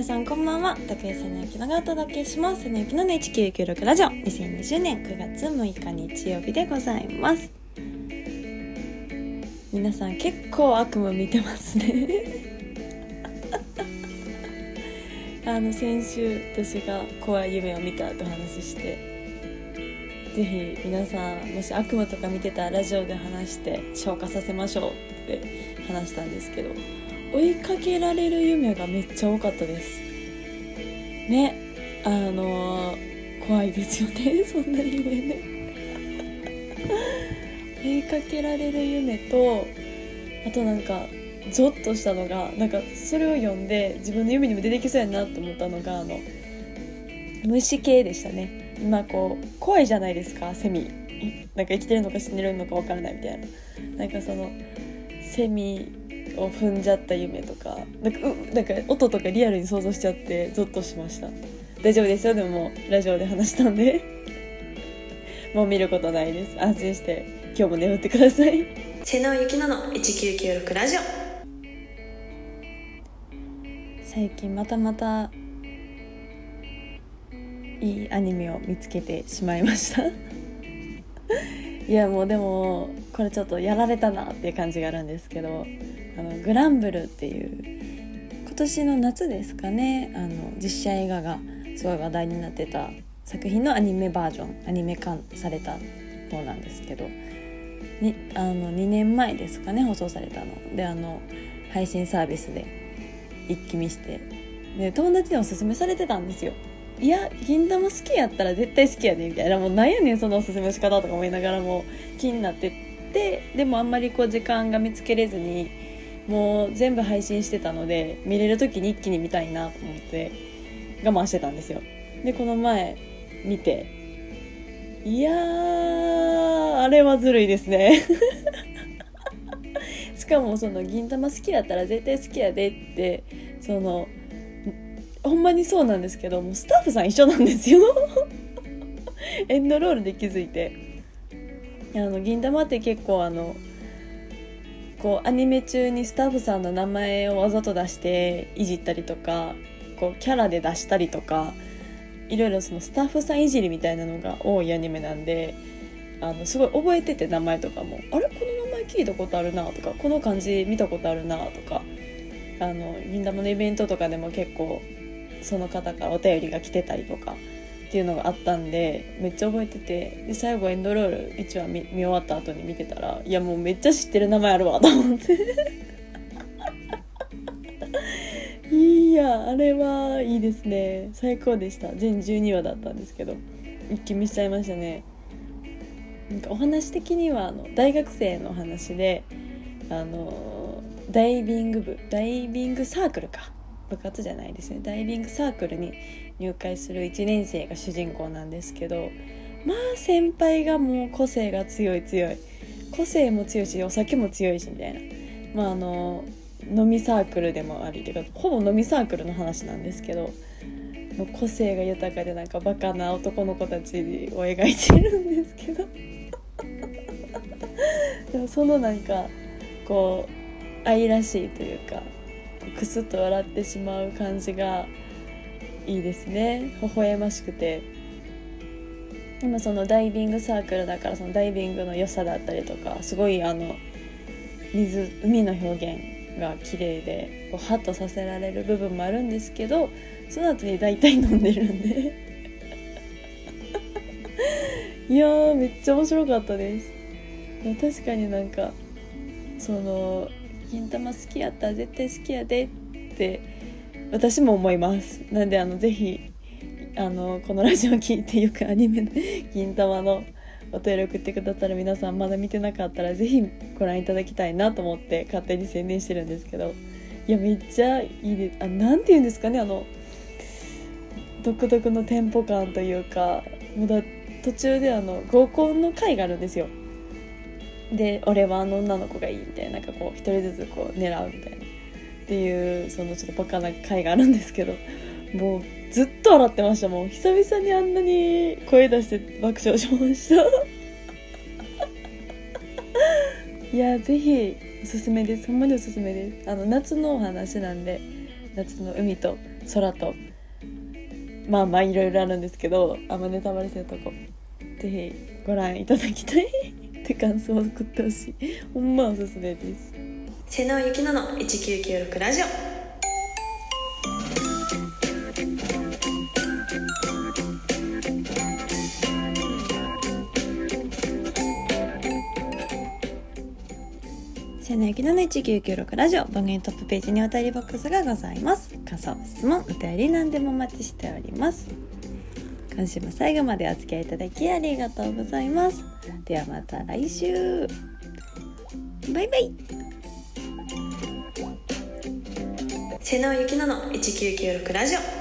皆さんこんばんは。竹井瀬野ゆきのがお届けします。瀬野ゆきのの1996ラジオ。2020年9月6日日曜日でございます。皆さん結構悪夢見てますね。あの先週私が怖い夢を見たと話してぜひ皆さんもし悪夢とか見てたらラジオで話して消化させましょうって話したんですけど追いかけられる夢がめっちゃ多かったです。ね。あのー、怖いですよね。そんな夢ね。追いかけられる夢とあとなんかゾッとしたのがなんかそれを読んで自分の夢にも出てきそうやなと思ったのがあの虫系でしたね。今こう怖いじゃないですかセミ。なんか生きてるのか死んでるのか分からないみたいな。なんかそのセミを踏んじゃった夢とかなんかうなんか音とかリアルに想像しちゃってゾッとしました大丈夫ですよでももラジオで話したんでもう見ることないです安心して今日も眠ってください瀬野ゆきのの1996ラジオ最近またまたいいアニメを見つけてしまいましたいやもうでもこれちょっとやられたなっていう感じがあるんですけどあのグランブルっていう今年の夏ですかねあの実写映画がすごい話題になってた作品のアニメバージョンアニメ化された方なんですけどにあの2年前ですかね放送されたの。であの配信サービスで一気見してで友達におすすめされてたんですよ。いや銀玉好きやったら絶対好きやねみたいな。もうなんやねんそのおすすめの仕方とか思いながらも気になってってでもあんまりこう時間が見つけれずにもう全部配信してたので見れる時に一気に見たいなと思って我慢してたんですよ。でこの前見ていやーあれはずるいですね。しかもその銀玉好きやったら絶対好きやでってそのほんまにそうなんですけどもうスタッフさん一緒なんですよ。エンドロールで気づいて。あの銀玉って結構あのこうアニメ中にスタッフさんの名前をわざと出していじったりとかこうキャラで出したりとかいろいろそのスタッフさんいじりみたいなのが多いアニメなんであのすごい覚えてて名前とかも「あれ？この名前聞いたことあるな」とか「この漢字見たことあるな」とかあの銀玉のイベントとかでも結構その方からお便りが来てたりとかっていうのがあったんでめっちゃ覚えててで最後エンドロール1話見見終わった後に見てたらいやもうめっちゃ知ってる名前あるわと思って。いやあれはいいですね。最高でした。全12話だったんですけど一気見しちゃいましたね。なんかお話的にはあの大学生の話であのダイビング部ダイビングサークルか。部活じゃないですね。ダイビングサークルに入会する1年生が主人公なんですけどまあ先輩がもう個性が強い強い。個性も強いしお酒も強いしみたいな。まああの飲みサークルでもありてかほぼ飲みサークルの話なんですけどもう個性が豊かでなんかバカな男の子たちを描いてるんですけど。でもそのなんかこう愛らしいというかクスッと笑ってしまう感じがいいですね。微笑ましくて。今そのダイビングサークルだからそのダイビングの良さだったりとかすごいあの水海の表現が綺麗でこうハッとさせられる部分もあるんですけどその後に大体飲んでるんで。いやめっちゃ面白かったです。確かになんかその銀玉好きやったら絶対好きやでって私も思います。なんであのぜひあのこのラジオを聞いてよくアニメの銀玉のお便り送ってくださる皆さんまだ見てなかったらぜひご覧いただきたいなと思って勝手に宣伝してるんですけど。いやめっちゃいいです。あなて言うんですかねあの独特のテンポ感というかもうだ途中であの合コンの回があるんですよ。で俺はあの女の子がいいみたいななんかこう一人ずつこう狙うみたいな。っていうそのちょっとバカな回があるんですけどもうずっと笑ってました。もう久々にあんなに声出して爆笑しました。いやぜひおすすめです。ほんまにおすすめです。あの夏のお話なんで夏の海と空とまあまあいろいろあるんですけどあんまネタバレするとこ。ぜひご覧いただきたい。って感想を送ってほしい。ほんまおすすめです。瀬能ゆきのの1996ラジオ。瀬野ゆきのの1996ラジオ。番組トップページにお便りボックスがございます。感想質問お便り何でもお待ちしております今週も最後までお付き合いいただきありがとうございます。ではまた来週。バイバイ。瀬野ゆきなの1996ラジオ。